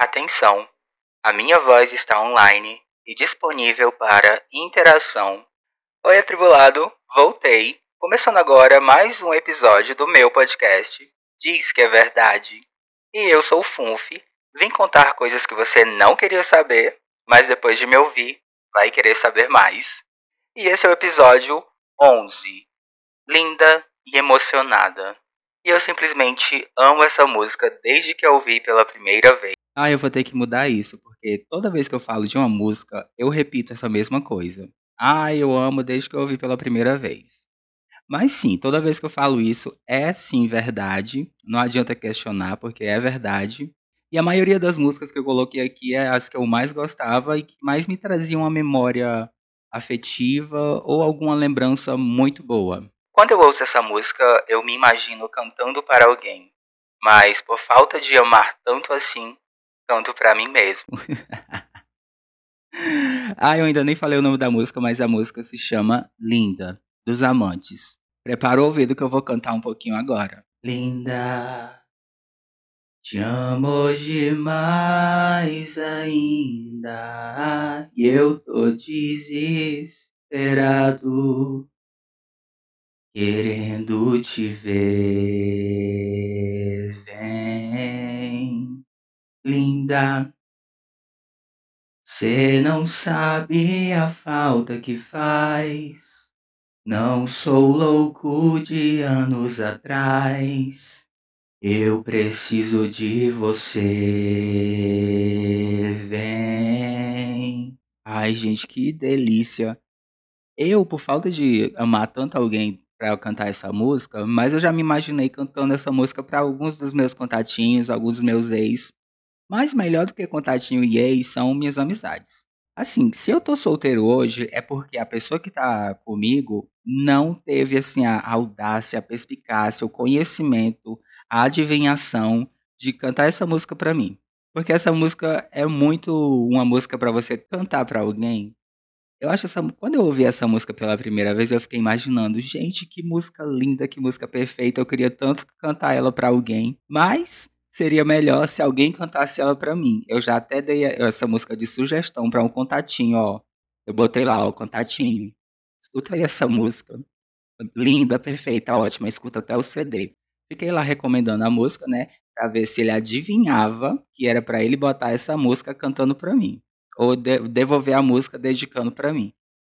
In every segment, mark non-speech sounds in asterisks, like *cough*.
Atenção! A minha voz está online e disponível para interação. Oi, atribulado, voltei. Começando agora mais um episódio do meu podcast. Diz que é verdade. E eu sou o Funf. Vim contar coisas que você não queria saber, mas depois de me ouvir, vai querer saber mais. E esse é o episódio 11. Linda e emocionada. E eu simplesmente amo essa música desde que eu ouvi pela primeira vez. Ah, eu vou ter que mudar isso, porque toda vez que eu falo de uma música, eu repito essa mesma coisa. Ah, eu amo desde que eu ouvi pela primeira vez. Mas sim, toda vez que eu falo isso, é sim verdade. Não adianta questionar, porque é verdade. E a maioria das músicas que eu coloquei aqui é as que eu mais gostava e que mais me traziam uma memória afetiva ou alguma lembrança muito boa. Quando eu ouço essa música, eu me imagino cantando para alguém, mas por falta de amar tanto assim, canto para mim mesmo. *laughs* ah, eu ainda nem falei o nome da música, mas a música se chama Linda, dos Amantes. Prepara o ouvido que eu vou cantar um pouquinho agora. Linda, te amo demais ainda, e eu tô desesperado querendo te ver. Vem, linda. Cê não sabe a falta que faz. Não sou louco de anos atrás. Eu preciso de você. Vem. Ai, gente, que delícia. Eu, por falta de amar tanto alguém para eu cantar essa música, mas eu já me imaginei cantando essa música para alguns dos meus contatinhos, alguns dos meus ex. Mas melhor do que contatinho e ex são minhas amizades. Assim, se eu tô solteiro hoje, é porque a pessoa que tá comigo não teve assim a audácia, a perspicácia, o conhecimento, a adivinhação de cantar essa música para mim. Porque essa música é muito uma música para você cantar para alguém eu acho essa. Quando eu ouvi essa música pela primeira vez, eu fiquei imaginando, gente, que música linda, que música perfeita. Eu queria tanto cantar ela para alguém. Mas seria melhor se alguém cantasse ela para mim. Eu já até dei essa música de sugestão para um contatinho, ó. Eu botei lá, ó, contatinho. Escuta aí essa música. Linda, perfeita, ótima. Escuta até o CD. Fiquei lá recomendando a música, né? Pra ver se ele adivinhava que era para ele botar essa música cantando pra mim ou de devolver a música dedicando para mim.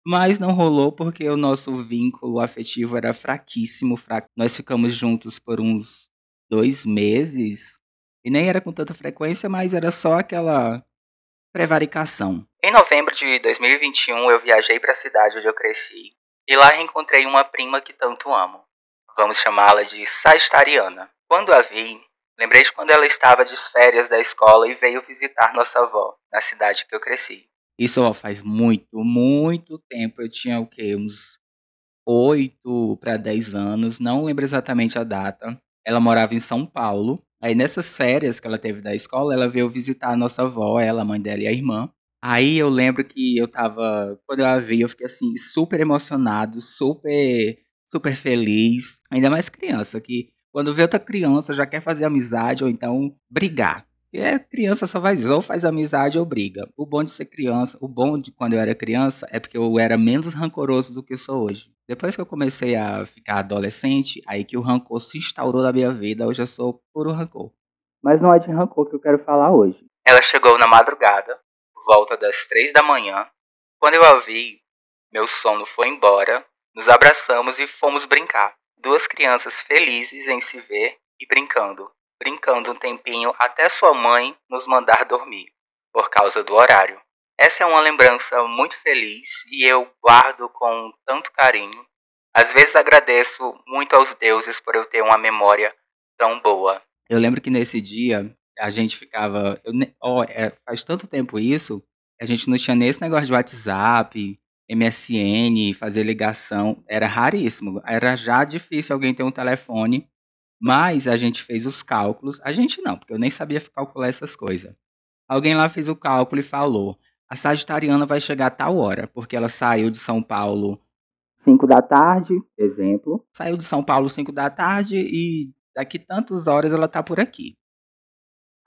Mas não rolou porque o nosso vínculo afetivo era fraquíssimo, fraco. Nós ficamos juntos por uns dois meses e nem era com tanta frequência, mas era só aquela prevaricação. Em novembro de 2021, eu viajei para a cidade onde eu cresci e lá reencontrei uma prima que tanto amo. Vamos chamá-la de Sagitariana. Quando a vi, Lembrei de quando ela estava de férias da escola e veio visitar nossa avó, na cidade que eu cresci. Isso ó, faz muito, muito tempo. Eu tinha o quê? Uns 8 para 10 anos, não lembro exatamente a data. Ela morava em São Paulo. Aí nessas férias que ela teve da escola, ela veio visitar a nossa avó, ela, a mãe dela e a irmã. Aí eu lembro que eu tava, quando eu a vi, eu fiquei assim super emocionado, super super feliz, ainda mais criança que quando vê outra criança, já quer fazer amizade ou então brigar. E é criança só faz ou faz amizade ou briga. O bom de ser criança, o bom de quando eu era criança é porque eu era menos rancoroso do que eu sou hoje. Depois que eu comecei a ficar adolescente, aí que o rancor se instaurou na minha vida, hoje eu sou puro rancor. Mas não é de rancor que eu quero falar hoje. Ela chegou na madrugada, volta das três da manhã. Quando eu a vi, meu sono foi embora, nos abraçamos e fomos brincar. Duas crianças felizes em se ver e brincando, brincando um tempinho até sua mãe nos mandar dormir, por causa do horário. Essa é uma lembrança muito feliz e eu guardo com tanto carinho. Às vezes agradeço muito aos deuses por eu ter uma memória tão boa. Eu lembro que nesse dia a gente ficava. Eu, oh, é, faz tanto tempo isso, a gente não tinha nem esse negócio de WhatsApp, MSN, fazer ligação, era raríssimo. Era já difícil alguém ter um telefone, mas a gente fez os cálculos. A gente não, porque eu nem sabia calcular essas coisas. Alguém lá fez o cálculo e falou: a Sagitariana vai chegar a tal hora, porque ela saiu de São Paulo 5 da tarde, exemplo. Saiu de São Paulo 5 da tarde e daqui tantas horas ela tá por aqui.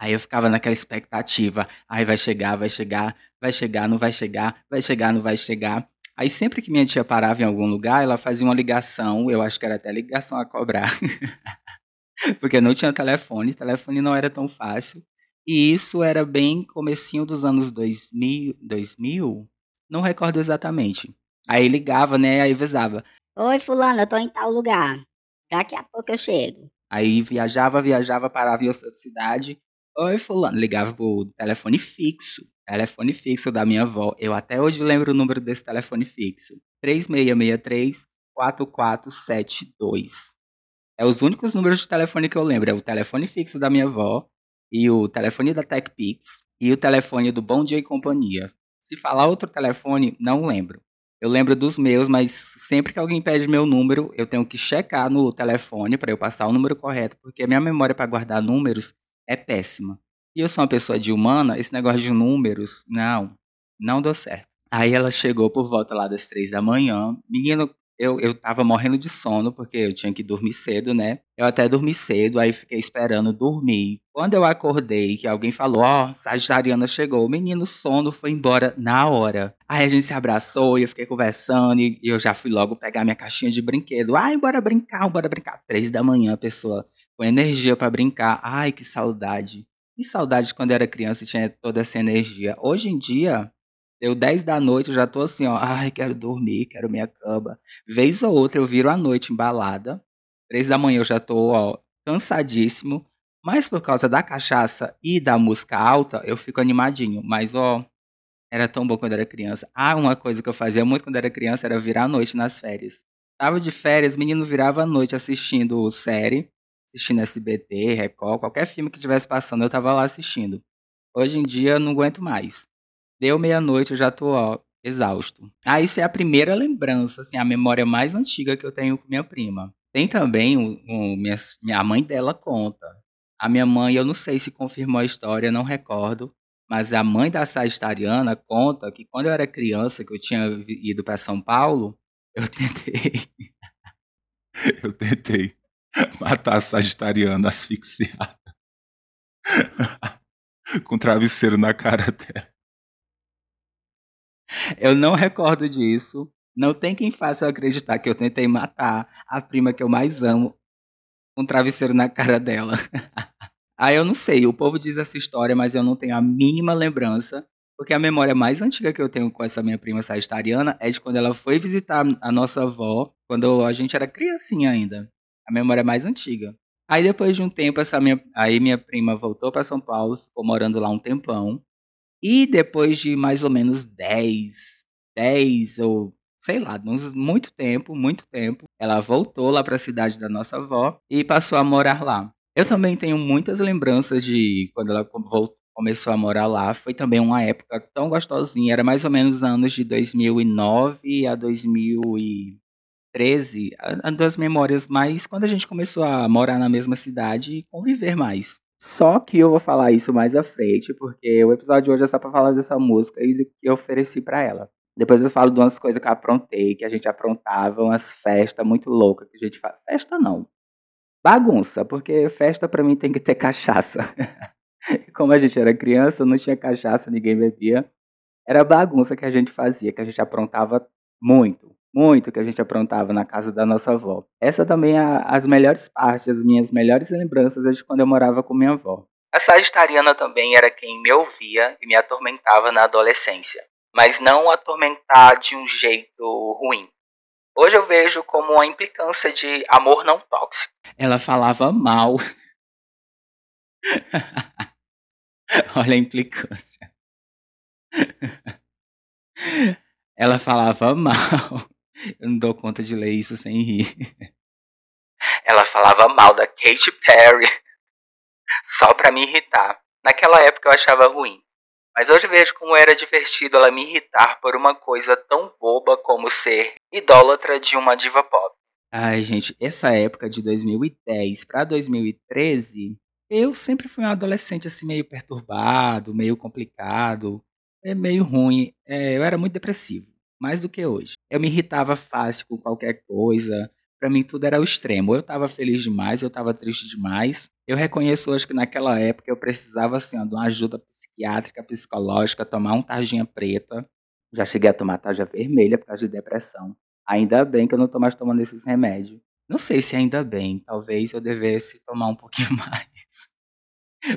Aí eu ficava naquela expectativa. Aí vai chegar, vai chegar, vai chegar, não vai chegar, vai chegar, não vai chegar. Aí sempre que minha tia parava em algum lugar, ela fazia uma ligação, eu acho que era até ligação a cobrar. *laughs* Porque não tinha telefone, telefone não era tão fácil. E isso era bem comecinho dos anos 2000, 2000? Não recordo exatamente. Aí ligava, né, aí avisava. Oi, fulano, eu tô em tal lugar. Daqui a pouco eu chego. Aí viajava, viajava, parava em outra cidade. Oi, fulano. Ligava pro telefone fixo. Telefone fixo da minha avó. Eu até hoje lembro o número desse telefone fixo. 3663 4472. É os únicos números de telefone que eu lembro. É o telefone fixo da minha avó e o telefone da TechPix e o telefone do Bom Dia e Companhia. Se falar outro telefone, não lembro. Eu lembro dos meus, mas sempre que alguém pede meu número, eu tenho que checar no telefone para eu passar o número correto, porque a minha memória para guardar números é péssima. E eu sou uma pessoa de humana, esse negócio de números, não, não deu certo. Aí ela chegou por volta lá das três da manhã. Menino, eu, eu tava morrendo de sono, porque eu tinha que dormir cedo, né? Eu até dormi cedo, aí fiquei esperando dormir. Quando eu acordei, que alguém falou, ó, oh, Sagitariana chegou, menino sono foi embora na hora. Aí a gente se abraçou e eu fiquei conversando e eu já fui logo pegar minha caixinha de brinquedo. Ai, bora brincar, bora brincar. Três da manhã, pessoa, com energia para brincar. Ai, que saudade. Que saudade de quando eu era criança e tinha toda essa energia. Hoje em dia, Deu 10 da noite, eu já tô assim, ó. Ai, quero dormir, quero minha cama. Vez ou outra eu viro a noite embalada. 3 da manhã eu já tô, ó, cansadíssimo. Mas por causa da cachaça e da música alta, eu fico animadinho. Mas, ó, era tão bom quando era criança. Ah, uma coisa que eu fazia muito quando era criança era virar a noite nas férias. Tava de férias, menino virava a noite assistindo série, assistindo SBT, Record, qualquer filme que estivesse passando, eu tava lá assistindo. Hoje em dia eu não aguento mais. Deu meia-noite, eu já tô ó, exausto. Ah, isso é a primeira lembrança, assim, a memória mais antiga que eu tenho com minha prima. Tem também o, o minha, minha mãe dela conta. A minha mãe, eu não sei se confirmou a história, não recordo, mas a mãe da Sagitariana conta que quando eu era criança, que eu tinha ido para São Paulo, eu *laughs* tentei. eu tentei *laughs* matar a Sagitariana asfixiada. *laughs* com travesseiro na cara dela. Eu não recordo disso. Não tem quem faça eu acreditar que eu tentei matar a prima que eu mais amo com um travesseiro na cara dela. *laughs* Aí eu não sei, o povo diz essa história, mas eu não tenho a mínima lembrança, porque a memória mais antiga que eu tenho com essa minha prima sagitariana é de quando ela foi visitar a nossa avó, quando a gente era criancinha ainda. A memória mais antiga. Aí depois de um tempo, essa minha, aí minha prima voltou para São Paulo, ficou morando lá um tempão. E depois de mais ou menos 10, 10 ou sei lá, muito tempo, muito tempo, ela voltou lá para a cidade da nossa avó e passou a morar lá. Eu também tenho muitas lembranças de quando ela voltou, começou a morar lá. Foi também uma época tão gostosinha, era mais ou menos anos de 2009 a 2013, uma das memórias mais quando a gente começou a morar na mesma cidade e conviver mais. Só que eu vou falar isso mais à frente, porque o episódio de hoje é só pra falar dessa música e do que eu ofereci para ela. Depois eu falo de umas coisas que eu aprontei, que a gente aprontava, umas festas muito loucas que a gente faz. Festa não. Bagunça, porque festa para mim tem que ter cachaça. *laughs* Como a gente era criança, não tinha cachaça, ninguém bebia. Era bagunça que a gente fazia, que a gente aprontava muito muito que a gente aprontava na casa da nossa avó. Essa também é as melhores partes, as minhas melhores lembranças é de quando eu morava com minha avó. A sagitariana também era quem me ouvia e me atormentava na adolescência, mas não atormentar de um jeito ruim. Hoje eu vejo como uma implicância de amor não tóxico. Ela falava mal. *laughs* Olha a implicância. *laughs* Ela falava mal. Eu não dou conta de ler isso sem rir. *laughs* Ela falava mal da Katy Perry só pra me irritar. Naquela época eu achava ruim. Mas hoje vejo como era divertido ela me irritar por uma coisa tão boba como ser idólatra de uma diva pop. Ai, gente, essa época de 2010 para 2013, eu sempre fui um adolescente assim meio perturbado, meio complicado, é meio ruim. É, eu era muito depressivo mais do que hoje. Eu me irritava fácil com qualquer coisa. Pra mim tudo era o extremo. Eu tava feliz demais, eu tava triste demais. Eu reconheço hoje que naquela época eu precisava, assim, de uma ajuda psiquiátrica, psicológica, tomar um tarjinha preta. Já cheguei a tomar tarja vermelha por causa de depressão. Ainda bem que eu não tô mais tomando esses remédios. Não sei se ainda bem, talvez eu devesse tomar um *laughs* pouquinho mais.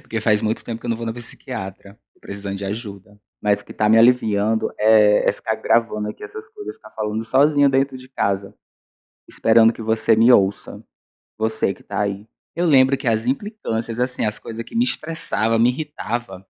Porque faz muito tempo que eu não vou na psiquiatra, tô precisando de ajuda. Mas o que tá me aliviando é, é ficar gravando aqui essas coisas, ficar falando sozinho dentro de casa, esperando que você me ouça. Você que tá aí. Eu lembro que as implicâncias, assim, as coisas que me estressava, me irritava,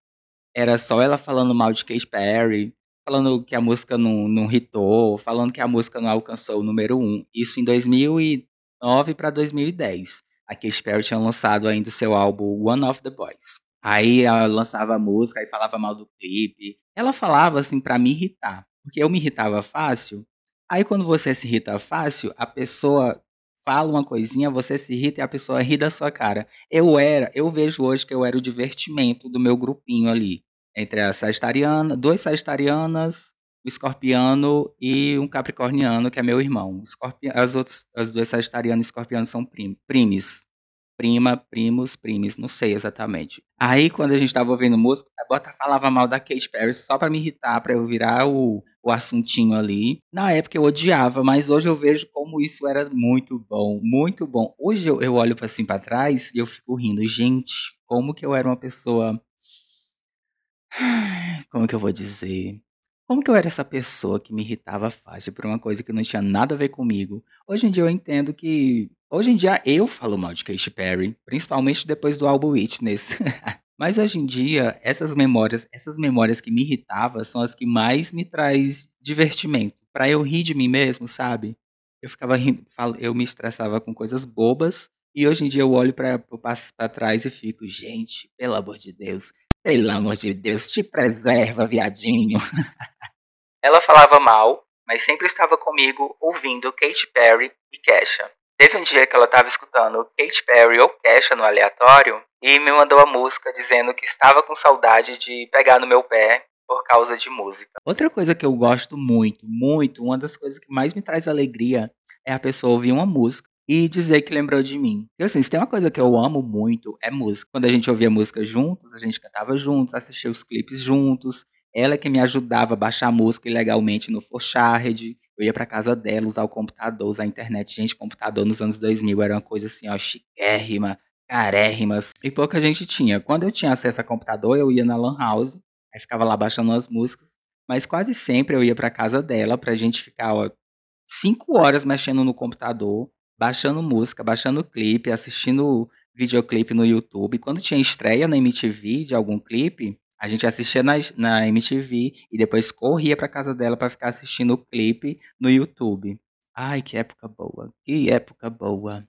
era só ela falando mal de Katy Perry, falando que a música não, não hitou, falando que a música não alcançou o número um. Isso em 2009 para 2010. A Katy Perry tinha lançado ainda o seu álbum One of the Boys. Aí ela lançava a música, aí falava mal do clipe. Ela falava assim para me irritar, porque eu me irritava fácil. Aí quando você se irrita fácil, a pessoa fala uma coisinha, você se irrita e a pessoa ri da sua cara. Eu era, eu vejo hoje que eu era o divertimento do meu grupinho ali, entre a sagitariana, duas sagitarianas, o escorpiano e um capricorniano, que é meu irmão. As outras, as duas sagitarianas e escorpianos são prim primes prima, primos, primes, não sei exatamente. Aí, quando a gente tava ouvindo música, a Bota falava mal da Katy Perry só pra me irritar, pra eu virar o, o assuntinho ali. Na época eu odiava, mas hoje eu vejo como isso era muito bom, muito bom. Hoje eu, eu olho assim pra trás e eu fico rindo. Gente, como que eu era uma pessoa. *sighs* Como que eu vou dizer? Como que eu era essa pessoa que me irritava fácil por uma coisa que não tinha nada a ver comigo? Hoje em dia eu entendo que. Hoje em dia eu falo mal de Katy Perry, principalmente depois do álbum Witness. *laughs* Mas hoje em dia, essas memórias, essas memórias que me irritavam são as que mais me traz divertimento. Para eu rir de mim mesmo, sabe? Eu ficava rindo, eu me estressava com coisas bobas e hoje em dia eu olho para para trás e fico, gente, pelo amor de Deus, pelo amor de Deus, te preserva, viadinho. *laughs* Ela falava mal, mas sempre estava comigo ouvindo Katy Perry e Kesha. Teve um dia que ela estava escutando Katy Perry ou Kesha no aleatório e me mandou a música dizendo que estava com saudade de pegar no meu pé por causa de música. Outra coisa que eu gosto muito, muito, uma das coisas que mais me traz alegria é a pessoa ouvir uma música e dizer que lembrou de mim. E assim, se tem uma coisa que eu amo muito, é música. Quando a gente ouvia música juntos, a gente cantava juntos, assistia os clipes juntos, ela é que me ajudava a baixar música ilegalmente no Forshard. Eu ia pra casa dela usar o computador, usar a internet. Gente, computador nos anos 2000 era uma coisa assim, ó, chiquérrima, carérrimas. E pouca gente tinha. Quando eu tinha acesso a computador, eu ia na Lan House, aí ficava lá baixando as músicas. Mas quase sempre eu ia pra casa dela pra gente ficar, ó, cinco horas mexendo no computador, baixando música, baixando clipe, assistindo videoclipe no YouTube. Quando tinha estreia na MTV de algum clipe, a gente assistia na, na MTV e depois corria pra casa dela para ficar assistindo o clipe no YouTube. Ai, que época boa. Que época boa.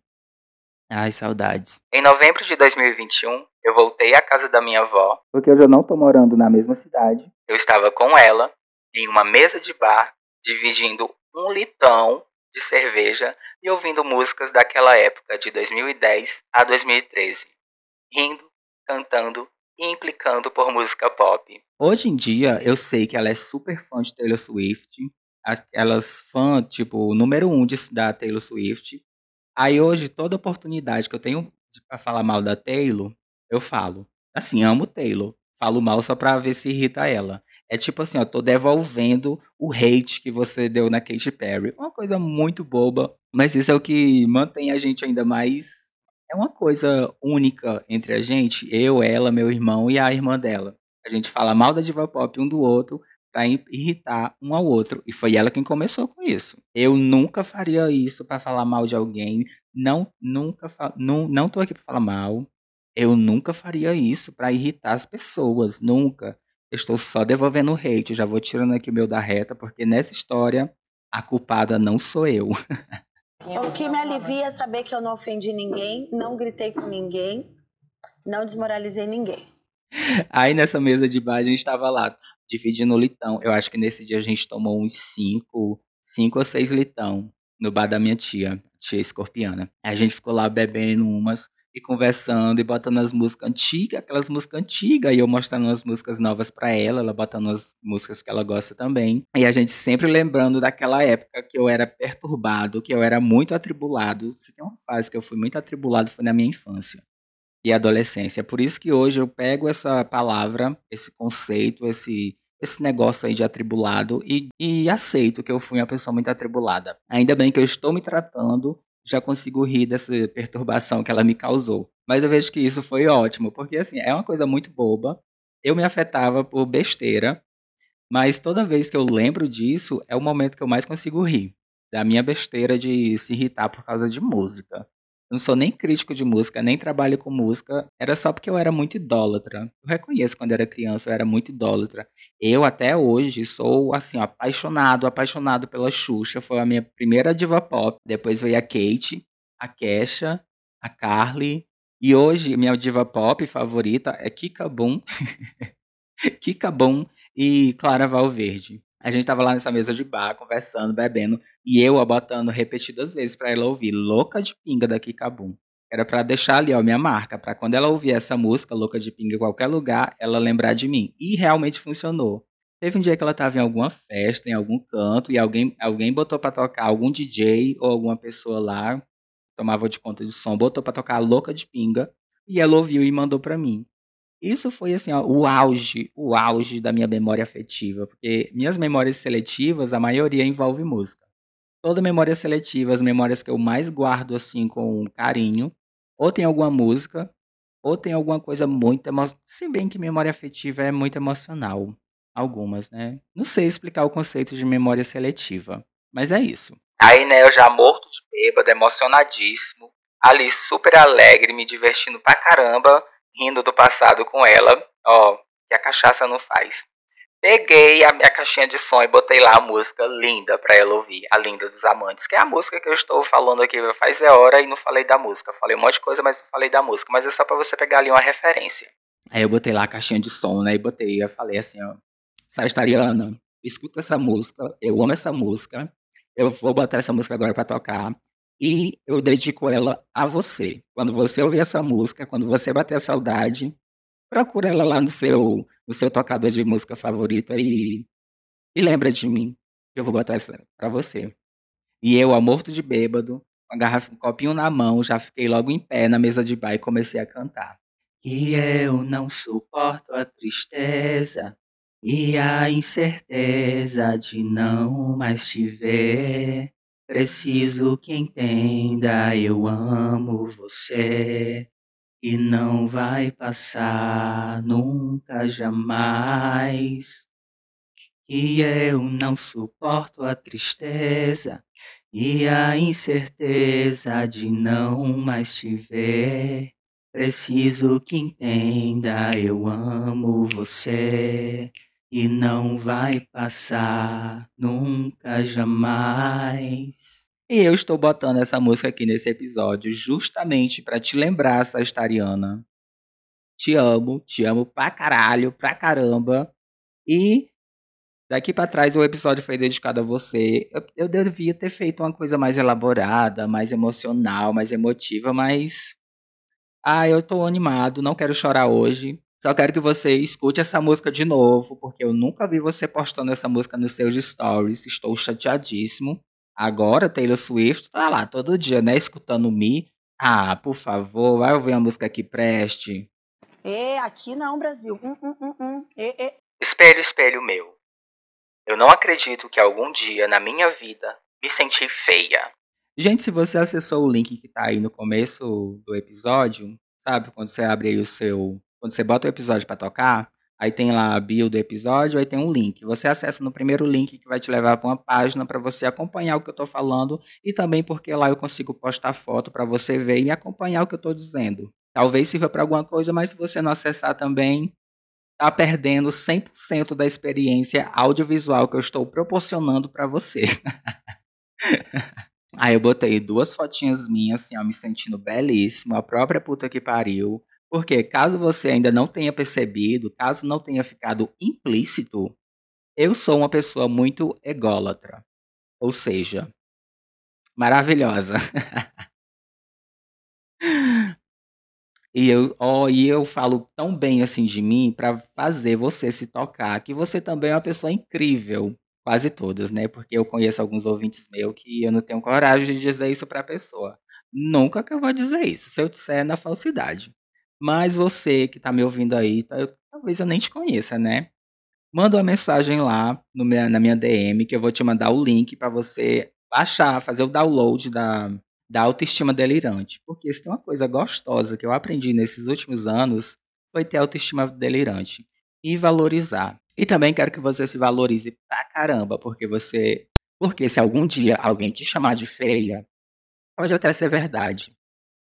Ai, saudades. Em novembro de 2021, eu voltei à casa da minha avó. Porque eu já não tô morando na mesma cidade. Eu estava com ela em uma mesa de bar, dividindo um litão de cerveja e ouvindo músicas daquela época de 2010 a 2013. Rindo, cantando implicando por música pop. Hoje em dia, eu sei que ela é super fã de Taylor Swift. Elas fã, tipo, número um de, da Taylor Swift. Aí hoje, toda oportunidade que eu tenho para falar mal da Taylor, eu falo. Assim, amo Taylor. Falo mal só pra ver se irrita ela. É tipo assim, ó, tô devolvendo o hate que você deu na Katy Perry. Uma coisa muito boba, mas isso é o que mantém a gente ainda mais é uma coisa única entre a gente, eu, ela, meu irmão e a irmã dela. A gente fala mal da diva pop um do outro para irritar um ao outro. E foi ela quem começou com isso. Eu nunca faria isso para falar mal de alguém. Não, nunca, não, não tô aqui para falar mal. Eu nunca faria isso para irritar as pessoas, nunca. Eu estou só devolvendo o hate, já vou tirando aqui o meu da reta, porque nessa história a culpada não sou eu. *laughs* O que me alivia é saber que eu não ofendi ninguém, não gritei com ninguém, não desmoralizei ninguém. Aí nessa mesa de bar a gente estava lá, dividindo o litão. Eu acho que nesse dia a gente tomou uns cinco, cinco ou seis litão no bar da minha tia, tia escorpiana. A gente ficou lá bebendo umas. E conversando e botando as músicas antigas, aquelas músicas antigas, e eu mostrando as músicas novas para ela, ela botando as músicas que ela gosta também. E a gente sempre lembrando daquela época que eu era perturbado, que eu era muito atribulado. Se tem uma fase que eu fui muito atribulado foi na minha infância e adolescência. Por isso que hoje eu pego essa palavra, esse conceito, esse esse negócio aí de atribulado e, e aceito que eu fui uma pessoa muito atribulada. Ainda bem que eu estou me tratando já consigo rir dessa perturbação que ela me causou. Mas eu vejo que isso foi ótimo, porque assim, é uma coisa muito boba. Eu me afetava por besteira, mas toda vez que eu lembro disso, é o momento que eu mais consigo rir. Da minha besteira de se irritar por causa de música não sou nem crítico de música, nem trabalho com música. Era só porque eu era muito idólatra. Eu reconheço quando era criança, eu era muito idólatra. Eu até hoje sou assim, apaixonado, apaixonado pela Xuxa. Foi a minha primeira diva pop. Depois veio a Kate, a Kesha, a Carly. E hoje minha diva pop favorita é Kika Boom. *laughs* Kika Boom e Clara Valverde. A gente tava lá nessa mesa de bar, conversando, bebendo, e eu, ó, botando repetidas vezes para ela ouvir Louca de Pinga da Kikabum. Era para deixar ali, ó, minha marca, para quando ela ouvir essa música, Louca de Pinga, em qualquer lugar, ela lembrar de mim. E realmente funcionou. Teve um dia que ela tava em alguma festa, em algum canto, e alguém, alguém botou para tocar, algum DJ ou alguma pessoa lá, tomava de conta de som, botou para tocar Louca de Pinga, e ela ouviu e mandou para mim. Isso foi assim, ó, o auge, o auge da minha memória afetiva, porque minhas memórias seletivas, a maioria envolve música. Toda memória seletiva, as memórias que eu mais guardo assim com carinho, ou tem alguma música, ou tem alguma coisa muito emocional. Se bem que memória afetiva é muito emocional. Algumas, né? Não sei explicar o conceito de memória seletiva, mas é isso. Aí, né, eu já morto de bêbado, emocionadíssimo, ali super alegre, me divertindo pra caramba rindo do passado com ela, ó, que a cachaça não faz. Peguei a minha caixinha de som e botei lá a música linda pra ela ouvir, a Linda dos Amantes, que é a música que eu estou falando aqui faz é hora e não falei da música. Falei um monte de coisa, mas não falei da música, mas é só para você pegar ali uma referência. Aí eu botei lá a caixinha de som, né, e botei, eu falei assim, ó, Sagitariana, escuta essa música, eu amo essa música, eu vou botar essa música agora para tocar, e eu dedico ela a você. Quando você ouvir essa música, quando você bater a saudade, procura ela lá no seu, no seu tocador de música favorito e, e lembra de mim. Eu vou botar essa pra você. E eu, a morto de bêbado, com a garrafa, um copinho na mão, já fiquei logo em pé na mesa de bar e comecei a cantar. Que eu não suporto a tristeza e a incerteza de não mais te ver. Preciso que entenda, eu amo você e não vai passar nunca jamais. Que eu não suporto a tristeza e a incerteza de não mais te ver. Preciso que entenda, eu amo você e não vai passar nunca jamais. E eu estou botando essa música aqui nesse episódio justamente para te lembrar, Sagitariana. Te amo, te amo pra caralho, pra caramba. E daqui para trás o episódio foi dedicado a você. Eu, eu devia ter feito uma coisa mais elaborada, mais emocional, mais emotiva, mas. Ah, eu tô animado, não quero chorar hoje. Só quero que você escute essa música de novo, porque eu nunca vi você postando essa música nos seus stories. Estou chateadíssimo. Agora, Taylor Swift tá lá todo dia, né? Escutando Me. Ah, por favor, vai ouvir a música que preste. É, aqui não, Brasil. Hum, hum, hum, hum. É, é. Espelho, espelho meu. Eu não acredito que algum dia na minha vida me senti feia. Gente, se você acessou o link que tá aí no começo do episódio, sabe? Quando você abre aí o seu quando você bota o episódio para tocar, aí tem lá a bio do episódio, aí tem um link. Você acessa no primeiro link que vai te levar para uma página para você acompanhar o que eu estou falando e também porque lá eu consigo postar foto para você ver e acompanhar o que eu estou dizendo. Talvez sirva para alguma coisa, mas se você não acessar também, tá perdendo 100% da experiência audiovisual que eu estou proporcionando para você. *laughs* Aí eu botei duas fotinhas minhas, assim, ó, me sentindo belíssimo, a própria puta que pariu. Porque caso você ainda não tenha percebido, caso não tenha ficado implícito, eu sou uma pessoa muito ególatra. Ou seja, maravilhosa. *laughs* E eu, ó, e eu falo tão bem assim de mim para fazer você se tocar, que você também é uma pessoa incrível. Quase todas, né? Porque eu conheço alguns ouvintes meus que eu não tenho coragem de dizer isso pra pessoa. Nunca que eu vou dizer isso. Se eu disser, é na falsidade. Mas você que tá me ouvindo aí, tá, eu, talvez eu nem te conheça, né? Manda uma mensagem lá no minha, na minha DM que eu vou te mandar o link para você baixar, fazer o download da, da autoestima delirante. Porque se tem uma coisa gostosa que eu aprendi nesses últimos anos, foi ter autoestima delirante e valorizar. E também quero que você se valorize pra caramba, porque você. Porque se algum dia alguém te chamar de feia, pode até ser verdade.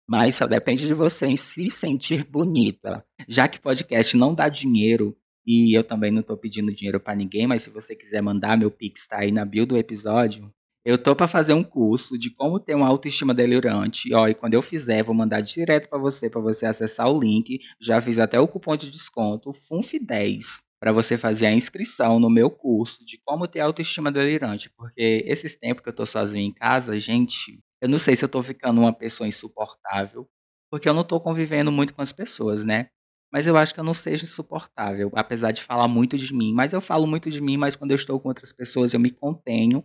Mas só depende de você em se sentir bonita. Já que podcast não dá dinheiro, e eu também não tô pedindo dinheiro para ninguém, mas se você quiser mandar, meu Pix tá aí na bio do episódio. Eu tô para fazer um curso de como ter uma autoestima delirante. Ó, e quando eu fizer, vou mandar direto para você, para você acessar o link. Já fiz até o cupom de desconto, FUNF10 para você fazer a inscrição no meu curso de como ter autoestima delirante, porque esses tempos que eu tô sozinho em casa, gente, eu não sei se eu tô ficando uma pessoa insuportável, porque eu não tô convivendo muito com as pessoas, né? Mas eu acho que eu não seja insuportável, apesar de falar muito de mim. Mas eu falo muito de mim, mas quando eu estou com outras pessoas, eu me contenho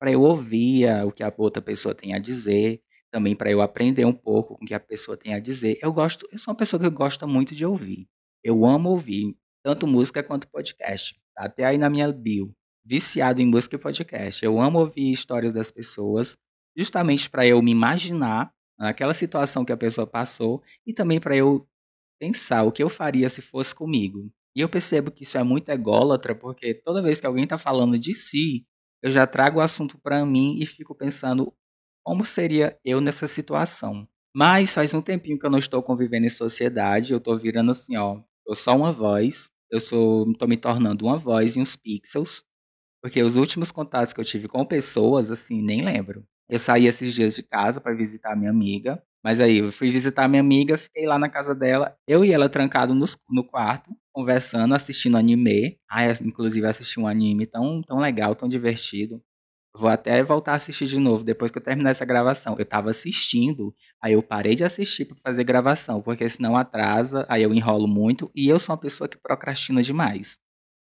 para eu ouvir o que a outra pessoa tem a dizer, também para eu aprender um pouco com o que a pessoa tem a dizer. Eu gosto, eu sou uma pessoa que gosta muito de ouvir. Eu amo ouvir tanto música quanto podcast. Tá até aí na minha bio. Viciado em música e podcast. Eu amo ouvir histórias das pessoas, justamente para eu me imaginar naquela situação que a pessoa passou e também para eu pensar o que eu faria se fosse comigo. E eu percebo que isso é muito ególatra, porque toda vez que alguém está falando de si, eu já trago o assunto para mim e fico pensando como seria eu nessa situação. Mas faz um tempinho que eu não estou convivendo em sociedade, eu estou virando assim, ó, eu sou uma voz, eu sou, tô me tornando uma voz em uns pixels, porque os últimos contatos que eu tive com pessoas, assim, nem lembro. Eu saí esses dias de casa para visitar minha amiga, mas aí eu fui visitar minha amiga, fiquei lá na casa dela, eu e ela trancado no, no quarto, conversando, assistindo anime. Ah, inclusive assisti um anime tão, tão legal, tão divertido. Vou até voltar a assistir de novo depois que eu terminar essa gravação. Eu tava assistindo, aí eu parei de assistir para fazer gravação, porque senão atrasa, aí eu enrolo muito e eu sou uma pessoa que procrastina demais.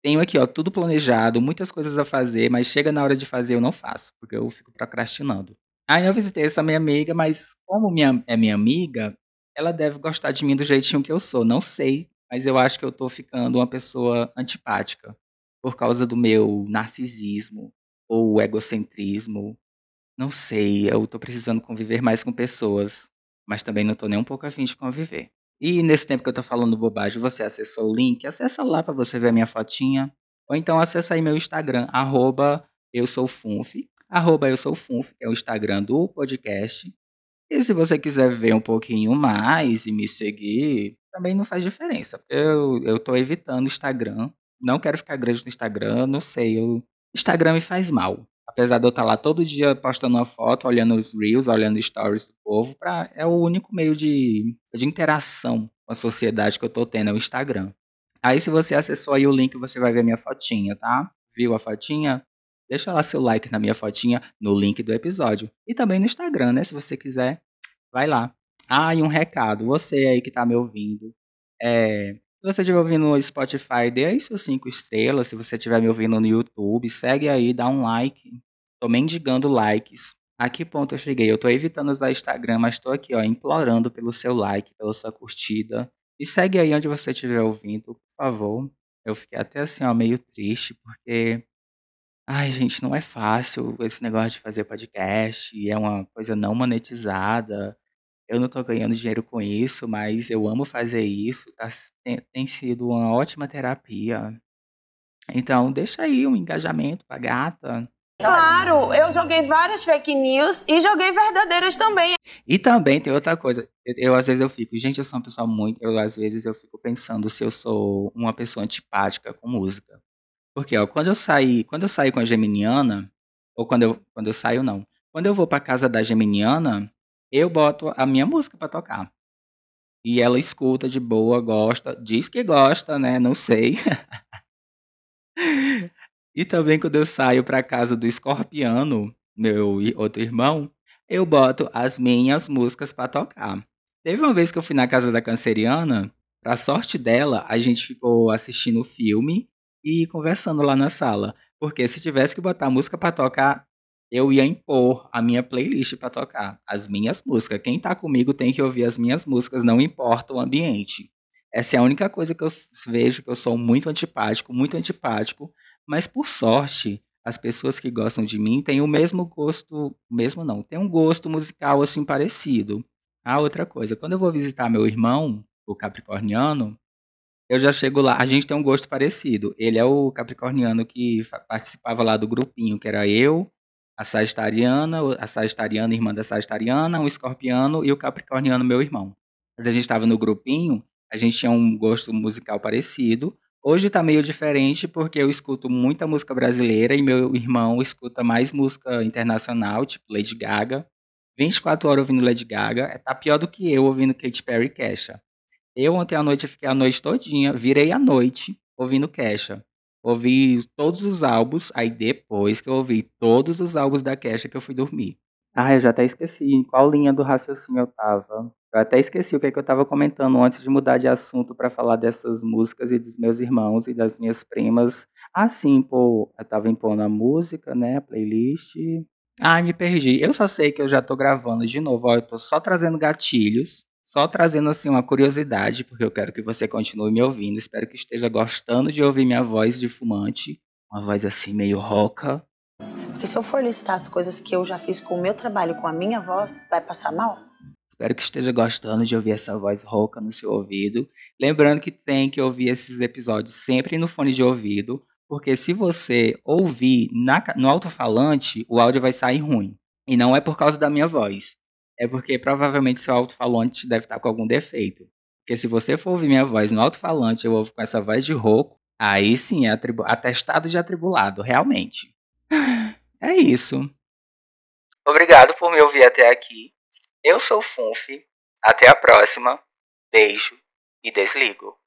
Tenho aqui, ó, tudo planejado, muitas coisas a fazer, mas chega na hora de fazer eu não faço, porque eu fico procrastinando. Aí eu visitei essa minha amiga, mas como minha, é minha amiga, ela deve gostar de mim do jeitinho que eu sou. Não sei, mas eu acho que eu tô ficando uma pessoa antipática por causa do meu narcisismo, ou egocentrismo. Não sei, eu tô precisando conviver mais com pessoas, mas também não tô nem um pouco afim de conviver. E nesse tempo que eu tô falando bobagem, você acessou o link, acessa lá para você ver a minha fotinha. Ou então acessa aí meu Instagram, arroba eu sou Funf, arroba eu sou Funf, que é o Instagram do podcast. E se você quiser ver um pouquinho mais e me seguir, também não faz diferença. Eu, eu tô evitando o Instagram. Não quero ficar grande no Instagram, não sei, eu Instagram me faz mal. Apesar de eu estar lá todo dia postando uma foto, olhando os reels, olhando stories do povo, pra, é o único meio de, de interação com a sociedade que eu tô tendo, é o Instagram. Aí se você acessou aí o link, você vai ver minha fotinha, tá? Viu a fotinha? Deixa lá seu like na minha fotinha no link do episódio. E também no Instagram, né? Se você quiser, vai lá. Ah, e um recado. Você aí que tá me ouvindo, é, você estiver ouvindo no Spotify, dê aí seus cinco estrelas. Se você estiver me ouvindo no YouTube, segue aí, dá um like. Tô mendigando likes. A que ponto eu cheguei? Eu tô evitando usar Instagram, mas tô aqui, ó, implorando pelo seu like, pela sua curtida. E segue aí onde você estiver ouvindo, por favor. Eu fiquei até assim, ó, meio triste, porque. Ai, gente, não é fácil esse negócio de fazer podcast. É uma coisa não monetizada. Eu não tô ganhando dinheiro com isso, mas eu amo fazer isso, tá tem tem sido uma ótima terapia. Então deixa aí um engajamento pra gata. Claro, eu joguei várias fake news e joguei verdadeiras também. E também tem outra coisa, eu, eu às vezes eu fico, gente, eu sou uma pessoa muito, eu às vezes eu fico pensando se eu sou uma pessoa antipática com música. Porque, ó, quando eu saí, quando eu saí com a geminiana, ou quando eu, quando eu saio não, quando eu vou pra casa da geminiana, eu boto a minha música para tocar. E ela escuta de boa, gosta, diz que gosta, né? Não sei. *laughs* e também quando eu saio para casa do Escorpiano, meu outro irmão, eu boto as minhas músicas para tocar. Teve uma vez que eu fui na casa da canceriana, pra sorte dela, a gente ficou assistindo o filme e conversando lá na sala. Porque se tivesse que botar música pra tocar, eu ia impor a minha playlist pra tocar. As minhas músicas. Quem tá comigo tem que ouvir as minhas músicas, não importa o ambiente. Essa é a única coisa que eu vejo que eu sou muito antipático, muito antipático. Mas por sorte, as pessoas que gostam de mim têm o mesmo gosto, mesmo não, tem um gosto musical assim parecido. Ah, outra coisa, quando eu vou visitar meu irmão, o capricorniano, eu já chego lá, a gente tem um gosto parecido. Ele é o capricorniano que participava lá do grupinho, que era eu, a sagitariana, a sagitariana, irmã da sagitariana, um escorpiano e o capricorniano, meu irmão. Quando a gente estava no grupinho, a gente tinha um gosto musical parecido. Hoje está meio diferente porque eu escuto muita música brasileira e meu irmão escuta mais música internacional, tipo Lady Gaga. 24 horas ouvindo Lady Gaga, tá pior do que eu ouvindo Katy Perry e Kesha. Eu ontem à noite fiquei a noite todinha, virei a noite ouvindo Kesha. Ouvi todos os álbuns, aí depois que eu ouvi todos os álbuns da Kesha que eu fui dormir. Ah, eu já até esqueci em qual linha do raciocínio eu tava. Eu até esqueci o que, é que eu estava comentando antes de mudar de assunto para falar dessas músicas e dos meus irmãos e das minhas primas. Ah, sim, pô, eu estava impondo a música, né, a playlist. Ah, me perdi. Eu só sei que eu já estou gravando de novo, ó, eu tô só trazendo gatilhos, só trazendo assim uma curiosidade, porque eu quero que você continue me ouvindo. Espero que esteja gostando de ouvir minha voz de fumante, uma voz assim meio rouca. Porque se eu for listar as coisas que eu já fiz com o meu trabalho, com a minha voz, vai passar mal? Espero que esteja gostando de ouvir essa voz rouca no seu ouvido. Lembrando que tem que ouvir esses episódios sempre no fone de ouvido, porque se você ouvir na, no alto-falante, o áudio vai sair ruim. E não é por causa da minha voz. É porque provavelmente seu alto-falante deve estar com algum defeito. Porque se você for ouvir minha voz no alto-falante, eu ouvo com essa voz de rouco, aí sim é atestado de atribulado, realmente. É isso. Obrigado por me ouvir até aqui. Eu sou Funf. Até a próxima. Beijo e desligo.